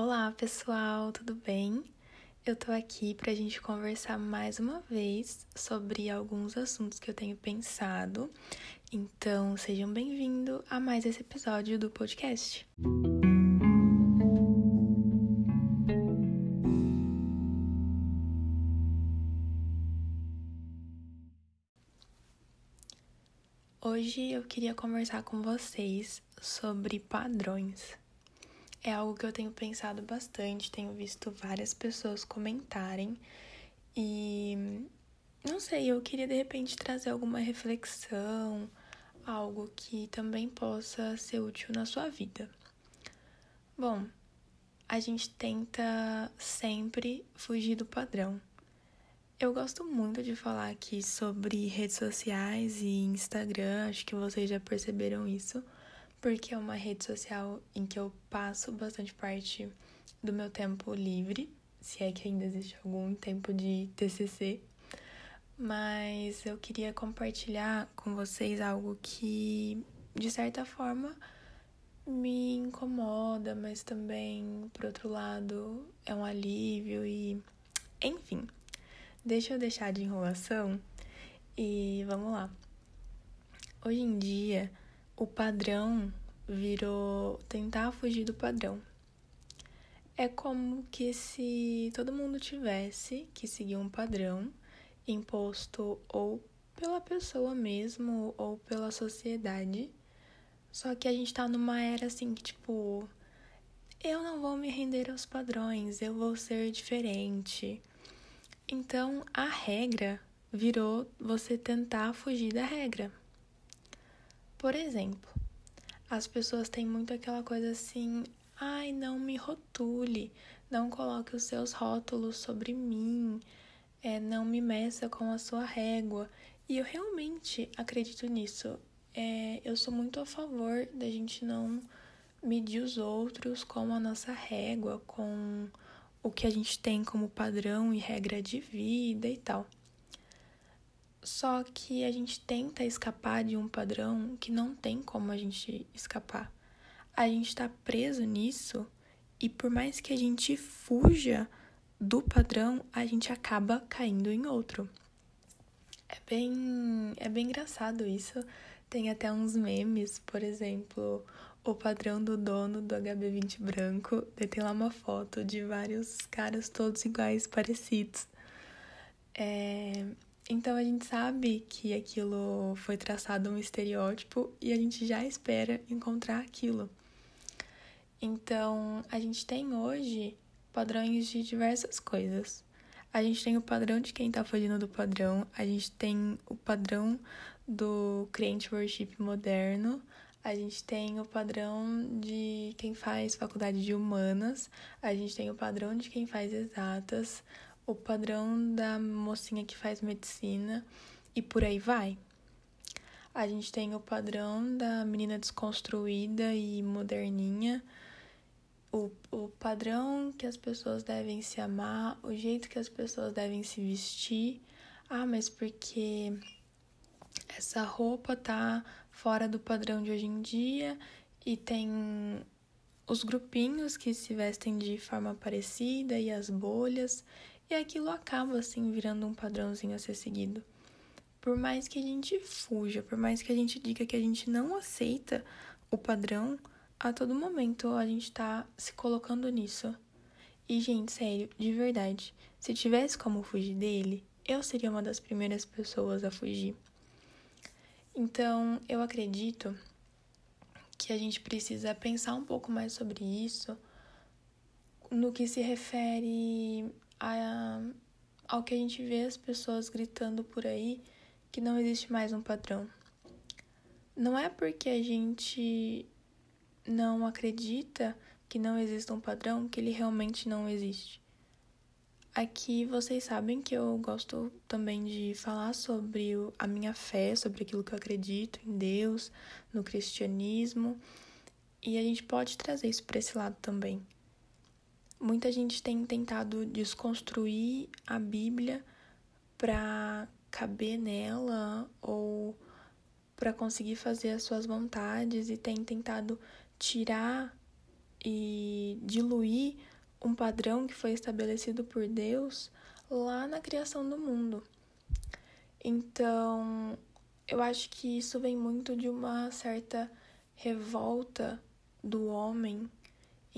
Olá, pessoal, tudo bem? Eu tô aqui pra gente conversar mais uma vez sobre alguns assuntos que eu tenho pensado. Então, sejam bem-vindos a mais esse episódio do podcast. Hoje eu queria conversar com vocês sobre padrões. É algo que eu tenho pensado bastante, tenho visto várias pessoas comentarem e não sei, eu queria de repente trazer alguma reflexão, algo que também possa ser útil na sua vida. Bom, a gente tenta sempre fugir do padrão. Eu gosto muito de falar aqui sobre redes sociais e Instagram, acho que vocês já perceberam isso, porque é uma rede social em que eu passo bastante parte do meu tempo livre, se é que ainda existe algum tempo de TCC. Mas eu queria compartilhar com vocês algo que, de certa forma, me incomoda, mas também, por outro lado, é um alívio e. Enfim, Deixa eu deixar de enrolação e vamos lá. Hoje em dia, o padrão virou tentar fugir do padrão. É como que se todo mundo tivesse que seguir um padrão imposto ou pela pessoa mesmo ou pela sociedade. Só que a gente tá numa era assim que, tipo, eu não vou me render aos padrões, eu vou ser diferente. Então, a regra virou você tentar fugir da regra. Por exemplo, as pessoas têm muito aquela coisa assim: ai, não me rotule, não coloque os seus rótulos sobre mim, é, não me meça com a sua régua. E eu realmente acredito nisso. É, eu sou muito a favor da gente não medir os outros com a nossa régua, com o que a gente tem como padrão e regra de vida e tal. Só que a gente tenta escapar de um padrão que não tem como a gente escapar. A gente está preso nisso e por mais que a gente fuja do padrão, a gente acaba caindo em outro. É bem, é bem engraçado isso. Tem até uns memes, por exemplo, o padrão do dono do HB20 branco. tem lá uma foto de vários caras todos iguais, parecidos. É... Então a gente sabe que aquilo foi traçado um estereótipo e a gente já espera encontrar aquilo. Então a gente tem hoje padrões de diversas coisas. A gente tem o padrão de quem tá fugindo do padrão, a gente tem o padrão do cliente worship moderno, a gente tem o padrão de quem faz faculdade de humanas, a gente tem o padrão de quem faz exatas, o padrão da mocinha que faz medicina e por aí vai. A gente tem o padrão da menina desconstruída e moderninha, o, o padrão que as pessoas devem se amar, o jeito que as pessoas devem se vestir. Ah, mas porque essa roupa tá fora do padrão de hoje em dia e tem os grupinhos que se vestem de forma parecida e as bolhas, e aquilo acaba assim virando um padrãozinho a ser seguido. Por mais que a gente fuja, por mais que a gente diga que a gente não aceita o padrão, a todo momento a gente tá se colocando nisso. E, gente, sério, de verdade, se tivesse como fugir dele, eu seria uma das primeiras pessoas a fugir. Então, eu acredito que a gente precisa pensar um pouco mais sobre isso no que se refere a, ao que a gente vê as pessoas gritando por aí que não existe mais um padrão. Não é porque a gente não acredita que não exista um padrão que ele realmente não existe. Aqui vocês sabem que eu gosto também de falar sobre a minha fé, sobre aquilo que eu acredito em Deus, no cristianismo, e a gente pode trazer isso para esse lado também. Muita gente tem tentado desconstruir a Bíblia para caber nela ou para conseguir fazer as suas vontades e tem tentado tirar e diluir um padrão que foi estabelecido por Deus lá na criação do mundo. Então, eu acho que isso vem muito de uma certa revolta do homem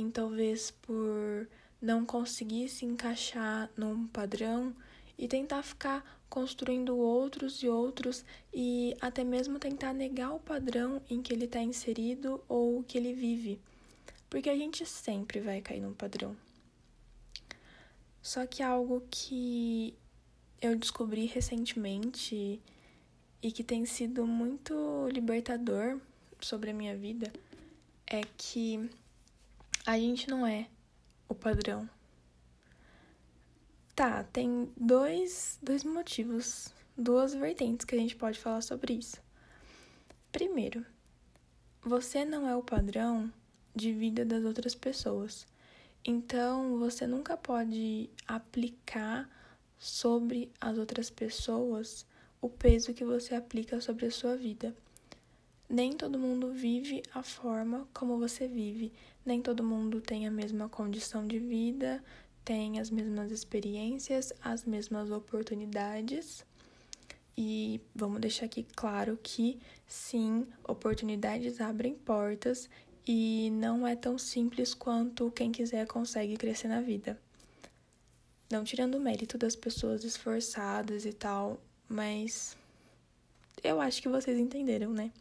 em talvez por não conseguir se encaixar num padrão e tentar ficar construindo outros e outros e até mesmo tentar negar o padrão em que ele está inserido ou que ele vive. Porque a gente sempre vai cair num padrão. Só que algo que eu descobri recentemente e que tem sido muito libertador sobre a minha vida é que a gente não é o padrão. Tá, tem dois, dois motivos, duas vertentes que a gente pode falar sobre isso. Primeiro, você não é o padrão de vida das outras pessoas. Então, você nunca pode aplicar sobre as outras pessoas o peso que você aplica sobre a sua vida. Nem todo mundo vive a forma como você vive, nem todo mundo tem a mesma condição de vida, tem as mesmas experiências, as mesmas oportunidades. E vamos deixar aqui claro que sim, oportunidades abrem portas e não é tão simples quanto quem quiser consegue crescer na vida. Não tirando o mérito das pessoas esforçadas e tal, mas eu acho que vocês entenderam, né?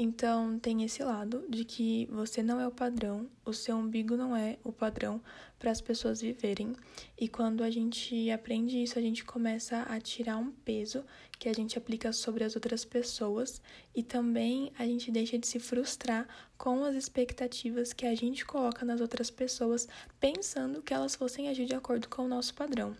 Então, tem esse lado de que você não é o padrão, o seu umbigo não é o padrão para as pessoas viverem. E quando a gente aprende isso, a gente começa a tirar um peso que a gente aplica sobre as outras pessoas e também a gente deixa de se frustrar com as expectativas que a gente coloca nas outras pessoas, pensando que elas fossem agir de acordo com o nosso padrão.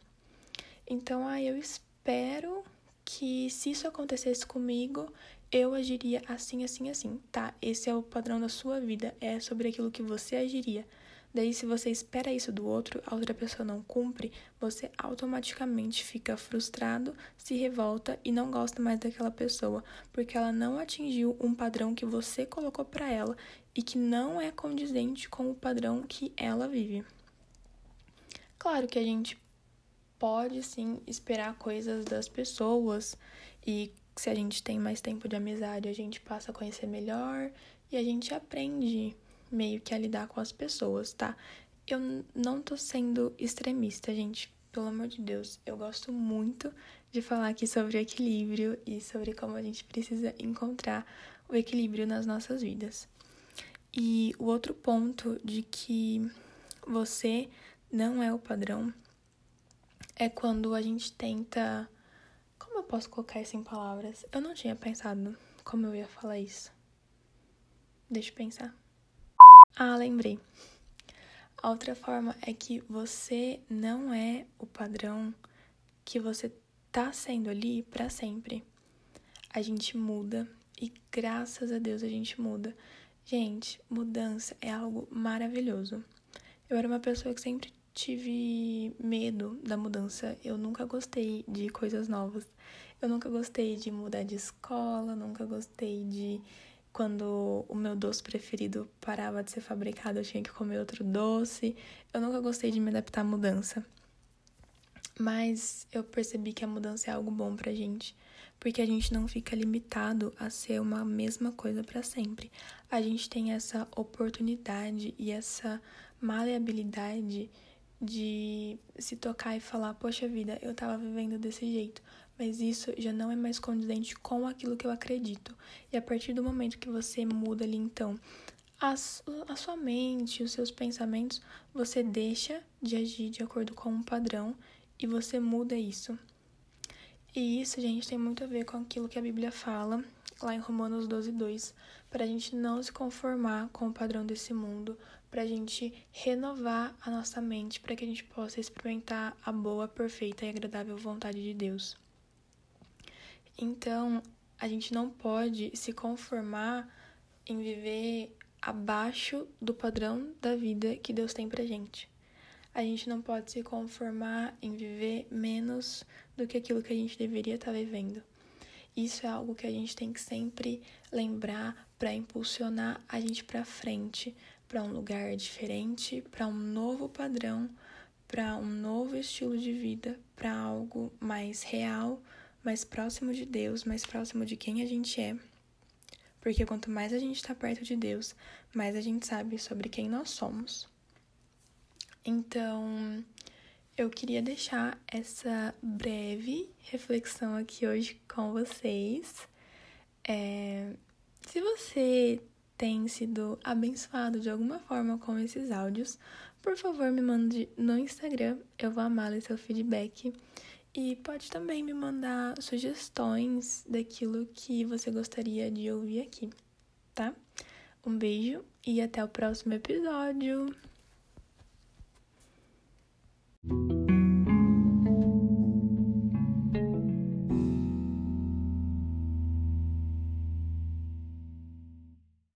Então, ah, eu espero que se isso acontecesse comigo, eu agiria assim, assim, assim. Tá, esse é o padrão da sua vida, é sobre aquilo que você agiria. Daí, se você espera isso do outro, a outra pessoa não cumpre, você automaticamente fica frustrado, se revolta e não gosta mais daquela pessoa, porque ela não atingiu um padrão que você colocou para ela e que não é condizente com o padrão que ela vive. Claro que a gente pode sim esperar coisas das pessoas e se a gente tem mais tempo de amizade, a gente passa a conhecer melhor e a gente aprende meio que a lidar com as pessoas, tá? Eu não tô sendo extremista, gente. Pelo amor de Deus, eu gosto muito de falar aqui sobre equilíbrio e sobre como a gente precisa encontrar o equilíbrio nas nossas vidas. E o outro ponto de que você não é o padrão é quando a gente tenta como eu posso colocar isso em palavras? Eu não tinha pensado como eu ia falar isso. Deixa eu pensar. Ah, lembrei. A outra forma é que você não é o padrão que você tá sendo ali para sempre. A gente muda e graças a Deus a gente muda. Gente, mudança é algo maravilhoso. Eu era uma pessoa que sempre tive medo da mudança. Eu nunca gostei de coisas novas. Eu nunca gostei de mudar de escola, nunca gostei de quando o meu doce preferido parava de ser fabricado, eu tinha que comer outro doce. Eu nunca gostei de me adaptar à mudança. Mas eu percebi que a mudança é algo bom pra gente, porque a gente não fica limitado a ser uma mesma coisa para sempre. A gente tem essa oportunidade e essa maleabilidade de se tocar e falar: Poxa vida, eu tava vivendo desse jeito, mas isso já não é mais condizente com aquilo que eu acredito. E a partir do momento que você muda ali, então, a, a sua mente, os seus pensamentos, você deixa de agir de acordo com um padrão e você muda isso. E isso, gente, tem muito a ver com aquilo que a Bíblia fala lá em Romanos 12, 2, para a gente não se conformar com o padrão desse mundo, para a gente renovar a nossa mente, para que a gente possa experimentar a boa, perfeita e agradável vontade de Deus. Então, a gente não pode se conformar em viver abaixo do padrão da vida que Deus tem pra gente. A gente não pode se conformar em viver menos do que aquilo que a gente deveria estar tá vivendo. Isso é algo que a gente tem que sempre lembrar para impulsionar a gente para frente, para um lugar diferente, para um novo padrão, para um novo estilo de vida, para algo mais real, mais próximo de Deus, mais próximo de quem a gente é. Porque quanto mais a gente está perto de Deus, mais a gente sabe sobre quem nós somos. Então, eu queria deixar essa breve reflexão aqui hoje com vocês. É, se você tem sido abençoado de alguma forma com esses áudios, por favor me mande no Instagram, eu vou amar ler seu feedback. E pode também me mandar sugestões daquilo que você gostaria de ouvir aqui, tá? Um beijo e até o próximo episódio!